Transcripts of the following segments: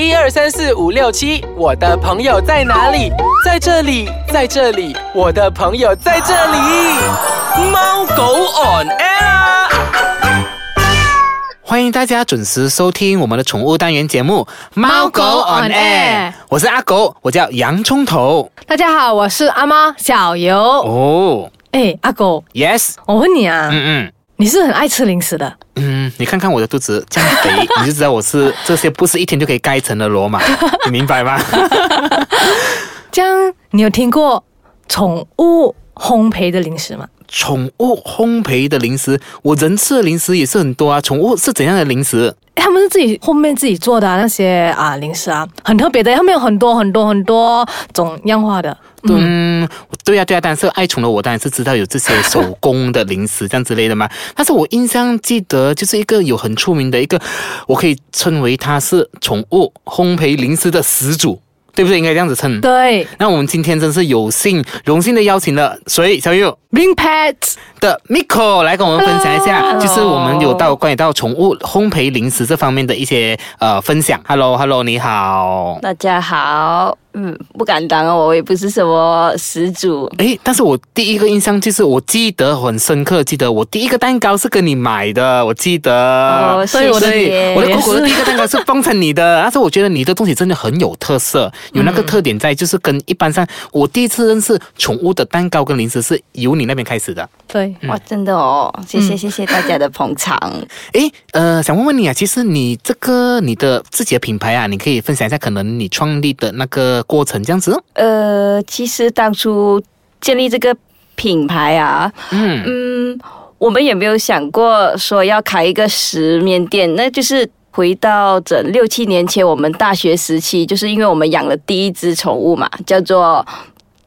一二三四五六七，我的朋友在哪里？在这里，在这里，我的朋友在这里。猫狗 on air 啊。欢迎大家准时收听我们的宠物单元节目《猫狗 on air》，我是阿狗，我叫洋葱头。大家好，我是阿猫小游。哦哎，阿狗，，yes，我问你啊，嗯嗯。你是很爱吃零食的？嗯，你看看我的肚子这样肥，你就知道我是这些不是一天就可以盖成的罗马，你明白吗？这样，你有听过宠物烘焙的零食吗？宠物烘焙的零食，我人吃的零食也是很多啊。宠物是怎样的零食？他们是自己后面自己做的、啊、那些啊零食啊，很特别的，他们有很多很多很多种样化的。嗯，对呀、对呀、但是爱宠的我当然是知道有这些手工的零食这样之类的嘛。但是我印象记得就是一个有很出名的一个，我可以称为它是宠物烘焙零食的始祖，对不对？应该这样子称。对那我们今天真是有幸荣幸的邀请了谁？小玉。，Bling Pets，的 Miko 来跟我们分享一下 Hello 就是我们有到关于到宠物烘焙零食这方面的一些呃分享。Hello，Hello，你好。大家好，嗯，不敢当哦，我也不是什么始祖，诶，但是我第一个印象就是，我记得很深刻，记得我第一个蛋糕是跟你买的，我记得。哦，所以我的我的狗狗的第一个蛋糕是奉承你的，但是我觉得你的东西真的很有特色，有那个特点在，就是跟一般上我第一次认识宠物的蛋糕跟零食是由你那边开始的。对，哇，真的哦，谢谢嗯谢谢大家的捧场。诶，呃，想问问你啊，其实你这个你的自己的品牌啊，你可以分享一下可能你创立的那个过程这样子。呃，其实当初建立这个品牌啊，嗯嗯，我们也没有想过说要开一个十面店，那就是。回到整六七年前，我们大学时期，就是因为我们养了第一只宠物嘛，叫做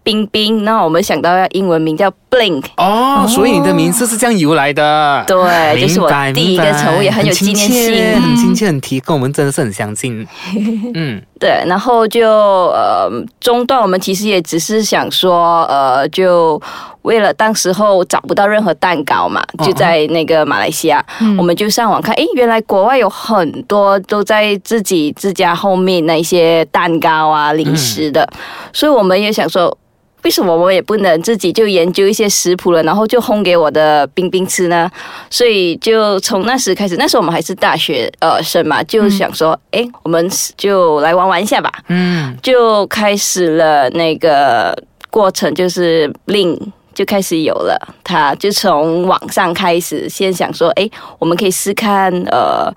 冰冰，那我们想到要英文名叫 Blink，哦，所以你的名字是这样由来的。对，就是我第一个宠物，也很有纪念性。很亲切，很提，跟我们真的是很相近。嗯，对，然后就呃中段，我们其实也只是想说，呃，就为了当时候找不到任何蛋糕嘛，哦就在那个马来西亚，嗯我们就上网看，诶，原来国外有很多都在自己自家后面那一些蛋糕啊、零食的，所以我们也想说。为什么我们也不能自己就研究一些食谱了，然后就烘给我的冰冰吃呢？所以就从那时开始，那时候我们还是大学呃生嘛，就想说，诶，我们就来玩玩一下吧。嗯，就开始了那个过程，就是令就开始有了，他就从网上开始，先想说，哎，我们可以试看，呃。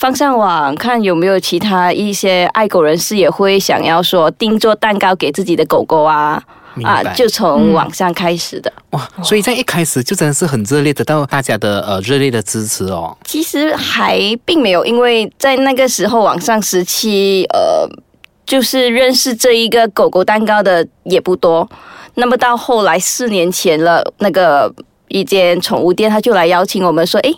放上网看有没有其他一些爱狗人士也会想要说定做蛋糕给自己的狗狗啊，。啊就从网上开始的。哇，所以在一开始就真的是很热烈，得到大家的呃热烈的支持哦。其实还并没有，因为在那个时候网上时期，呃，就是认识这一个狗狗蛋糕的也不多。那么到后来四年前了，那个一间宠物店，他就来邀请我们说：“哎，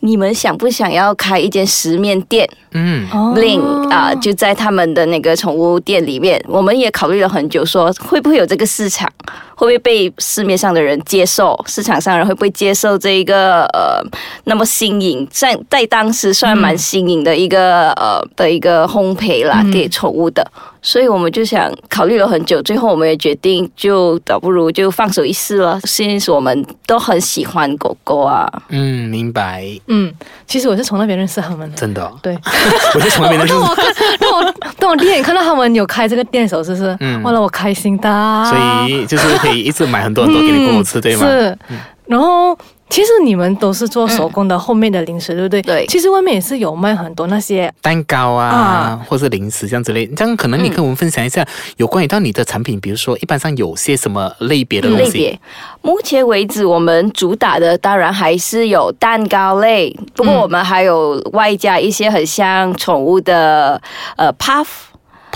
你们想不想要开一间十面店嗯，哦？Bling 啊、就在他们的那个宠物店里面。我们也考虑了很久，说会不会有这个市场，会不会被市面上的人接受，市场上人会不会接受这一个呃那么新颖，在在当时算蛮新颖的一个、呃的一个烘焙啦，嗯给宠物的。所以我们就想考虑了很久，最后我们也决定，就倒不如就放手一试了。现在我们都很喜欢狗狗啊，嗯，明白，嗯，其实我是从那边认识他们的。真的哦、对，我是从那边认识 当我看，当我当我第一眼看到他们有开这个店的时候，是不是？嗯哇了，我开心的。所以就是可以一直买很多很多给你狗狗吃，对吗？是，然后其实你们都是做手工的，后面的零食，对不对？对其实外面也是有卖很多那些，蛋糕啊，啊或是零食这样之类，这样可能你跟我们分享一下有关于到你的产品，比如说一般上有些什么类别的东西？类别。目前为止，我们主打的当然还是有蛋糕类，不过嗯我们还有外加一些很像宠物的呃 puff。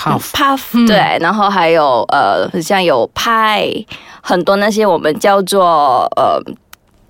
Puff puff 嗯。对，然后还有呃，很像有派，很多那些我们叫做呃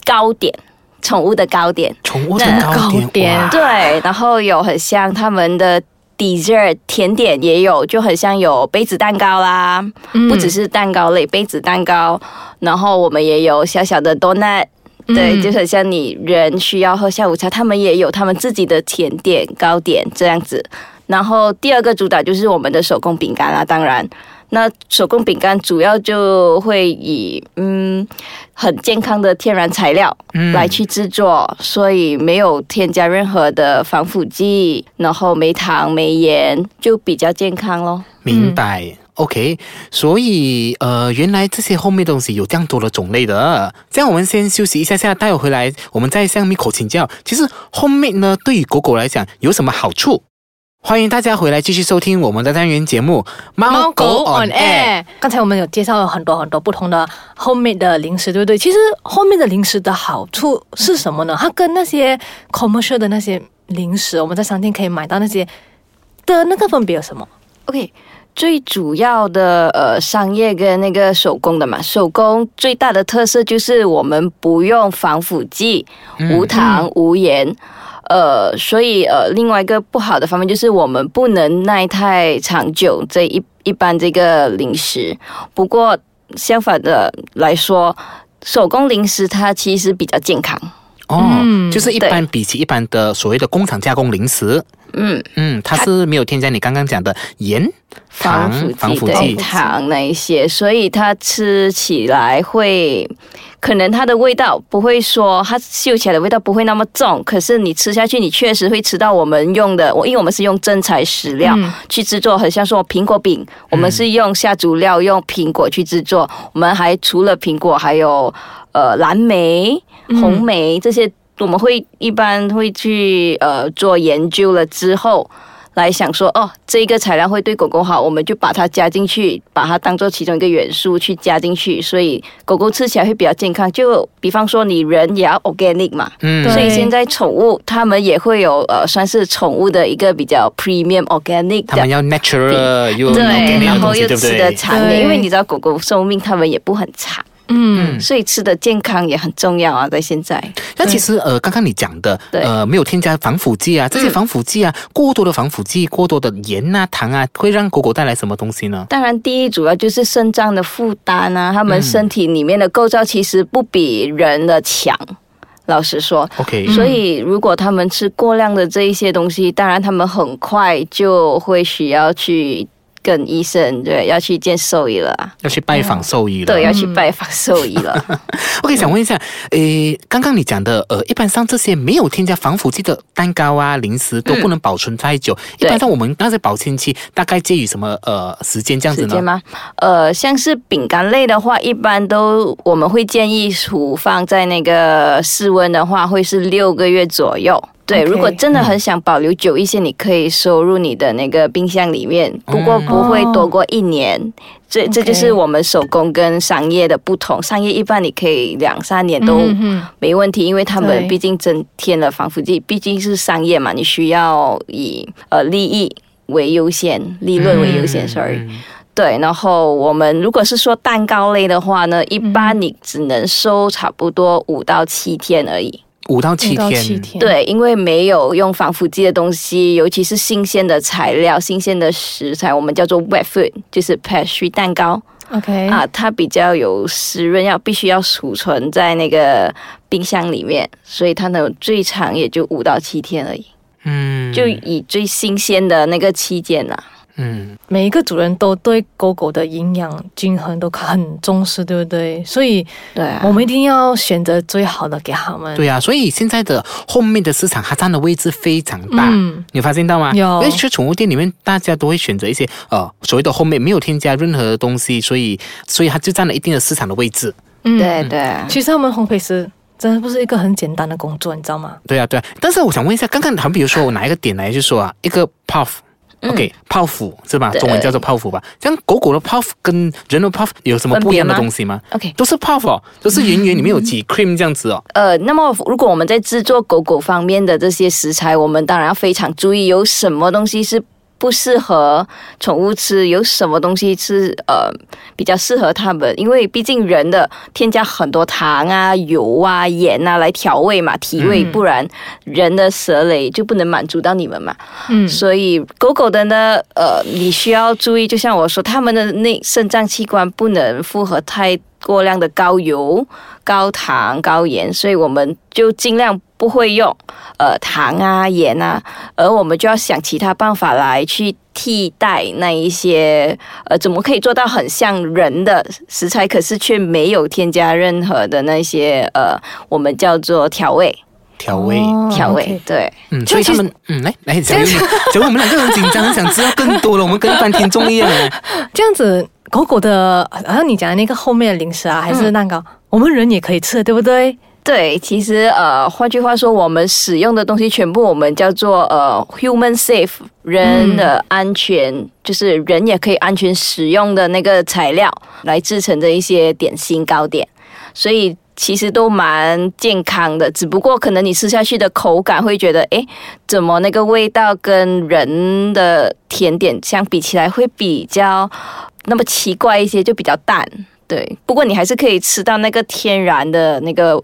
糕点，宠物的糕点，宠物的糕点，对，然后有很像他们的 dessert 甜点也有，就很像有杯子蛋糕啦，嗯。不只是蛋糕类，杯子蛋糕，然后我们也有小小的 donut。对，嗯。就很像你人需要喝下午茶，他们也有他们自己的甜点糕点这样子。然后第二个主打就是我们的手工饼干啦，当然。那手工饼干主要就会以嗯很健康的天然材料来去制作，所以没有添加任何的防腐剂，然后没糖没盐，就比较健康咯。明白。OK，所以呃，原来这些后面东西有这样多的种类的。这样我们先休息一下下，待会回来我们再向 Miko 请教。其实后面呢，对于狗狗来讲有什么好处？欢迎大家回来继续收听我们的单元节目《猫狗 on air》。刚才我们有介绍了很多很多不同的后面的零食，对不对？其实后面的零食的好处是什么呢？它跟那些 commercial 的那些零食，我们在商店可以买到那些的那个分别有什么？OK，最主要的呃商业跟那个手工的嘛，手工最大的特色就是我们不用防腐剂，无糖无盐。呃，所以呃，另外一个不好的方面就是我们不能耐太长久这一一般这个零食。不过相反的来说，手工零食它其实比较健康。哦，就是一般比起一般的所谓的工厂加工零食，嗯。嗯，它是没有添加你刚刚讲的盐、糖、防腐剂、糖那一些，所以它吃起来会。可能它的味道不会说它嗅起来的味道不会那么重，可是你吃下去，你确实会吃到我们用的，我因为我们是用真材实料去制作，很像说苹果饼，我们是用下足料用苹果去制作，我们还除了苹果还有呃蓝莓、红莓这些，我们会一般会去呃做研究了之后。来想说哦，这一个材料会对狗狗好，我们就把它加进去，把它当做其中一个元素去加进去，所以狗狗吃起来会比较健康。就比方说你人也要 organic 嘛，嗯，所以现在宠物它们也会有呃，算是宠物的一个比较 premium organic，它们要 natural 又对，然后又吃的长一点，因为你知道狗狗寿命它们也不很长。嗯，所以吃的健康也很重要啊，在现在。那其实呃，刚刚你讲的，呃，没有添加防腐剂啊，这些防腐剂啊，过多的防腐剂、过多的盐啊、糖啊，会让狗狗带来什么东西呢？当然，第一主要就是肾脏的负担啊，它们身体里面的构造其实不比人的强，老实说。OK，所以如果他们吃过量的这一些东西，当然他们很快就会需要去。跟医生对要去见兽医了，要去拜访兽医了。对，要去拜访兽医了。OK，想问一下，诶，刚刚你讲的，呃，一般上这些没有添加防腐剂的蛋糕啊、零食都不能保存太久。一般上我们那些保鲜期大概介于什么呃时间这样子呢？时间吗？呃，像是饼干类的话，一般都我们会建议储放在那个室温的话，会是六个月左右。对，如果真的很想保留久一些，你可以收入你的那个冰箱里面，不过不会多过一年。这这就是我们手工跟商业的不同。商业一般你可以两三年都没问题，因为他们毕竟增添了防腐剂，毕竟是商业嘛，你需要以呃利益为优先，利润为优先，sorry。对，然后我们如果是说蛋糕类的话呢，一般你只能收差不多五到七天而已。五到七天，对，因为没有用防腐剂的东西，尤其是新鲜的材料、新鲜的食材，我们叫做 wet food，就是 pastry 蛋糕。OK，啊，它比较有湿润，要必须要储存在那个冰箱里面，所以它能最长也就五到七天而已。嗯，就以最新鲜的那个期间呐。嗯，每一个主人都对狗狗的营养均衡都很重视，对不对？所以，对，啊我们一定要选择最好的给他们。对啊，所以现在的后面的市场，它占的位置非常大。嗯，你发现到吗？有，因为去宠物店里面，大家都会选择一些呃所谓的后面没有添加任何东西，所以，所以它就占了一定的市场的位置。嗯，对对。其实他们烘焙师真的不是一个很简单的工作，你知道吗？对啊，对啊。但是我想问一下，刚刚好比如说我拿一个点来就说啊，一个 puff。OK，泡芙是吧？中文叫做泡芙吧。像狗狗的泡芙跟人的泡芙有什么不一样的东西吗？OK，都是泡芙，都是圆圆，里面有挤 cream 这样子哦。呃，那么如果我们在制作狗狗方面的这些食材，我们当然要非常注意，有什么东西是。不适合宠物吃，有什么东西是呃比较适合它们？因为毕竟人的添加很多糖啊、油啊、盐啊来调味嘛、提味，不然人的舌蕾就不能满足到你们嘛。嗯，所以狗狗的呢，呃，你需要注意，就像我说，它们的内肾脏器官不能负荷太过量的高油、高糖、高盐，所以我们就尽量。不会用呃糖啊盐啊，而我们就要想其他办法来去替代那一些呃，怎么可以做到很像人的食材，可是却没有添加任何的那些呃，我们叫做调味。调味。哦调味。对。嗯，所以他们嗯，来来，小鱼，小鱼，我们两个人紧张，想知道更多了，我们跟一般听众一样。这样子，狗狗的，好像你讲的那个后面的零食啊，还是蛋糕，我们人也可以吃，对不对？对，其实呃，换句话说，我们使用的东西全部我们叫做呃 human safe，人的安全，就是人也可以安全使用的那个材料来制成的一些点心糕点，所以其实都蛮健康的。只不过可能你吃下去的口感会觉得，诶，怎么那个味道跟人的甜点相比起来会比较那么奇怪一些，就比较淡。对，不过你还是可以吃到那个天然的那个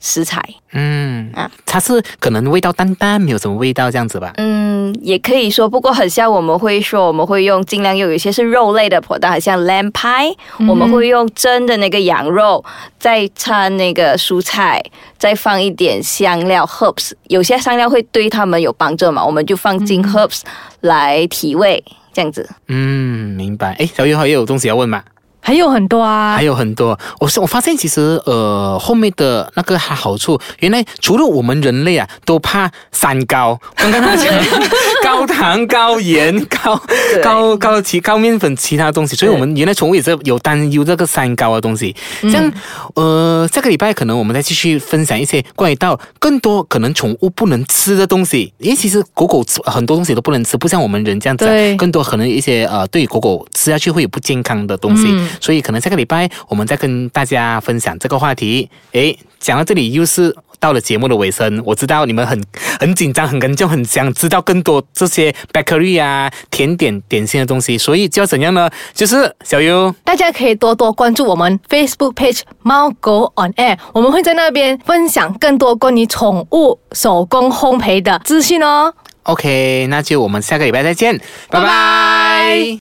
食材。嗯啊，它是可能味道淡淡，没有什么味道这样子吧。嗯，也可以说，不过很像我们会说，我们会用尽量用有一些是肉类的 pork，很像 lamb pie，、我们会用蒸的那个羊肉，再掺那个蔬菜，再放一点香料 herbs，有些香料会对他们有帮助嘛，我们就放进 herbs 来提味，这样子。嗯，明白。哎，小鱼还有东西要问吗？还有很多啊。还，有很多，我是我发现其实呃后面的那个好处，原来除了我们人类啊都怕三高，刚刚他讲 高糖、高盐、高对。高高其高面粉其他东西，所以我们原来宠物也是有担忧这个三高的东西。这样呃下个礼拜可能我们再继续分享一些关于到更多可能宠物不能吃的东西，因为其实狗狗吃很多东西都不能吃，不像我们人这样子更多可能一些呃对狗狗吃下去会有不健康的东西。嗯所以可能下个礼拜我们再跟大家分享这个话题。诶，讲到这里又是到了节目的尾声，我知道你们很 很紧张、很跟就很想知道更多这些 bakery 啊、甜点、点心的东西，所以就要怎样呢？就是小优。大家可以多多关注我们 Facebook page 猫狗 on air，我们会在那边分享更多关于宠物手工烘焙的资讯哦。OK，那就我们下个礼拜再见，拜拜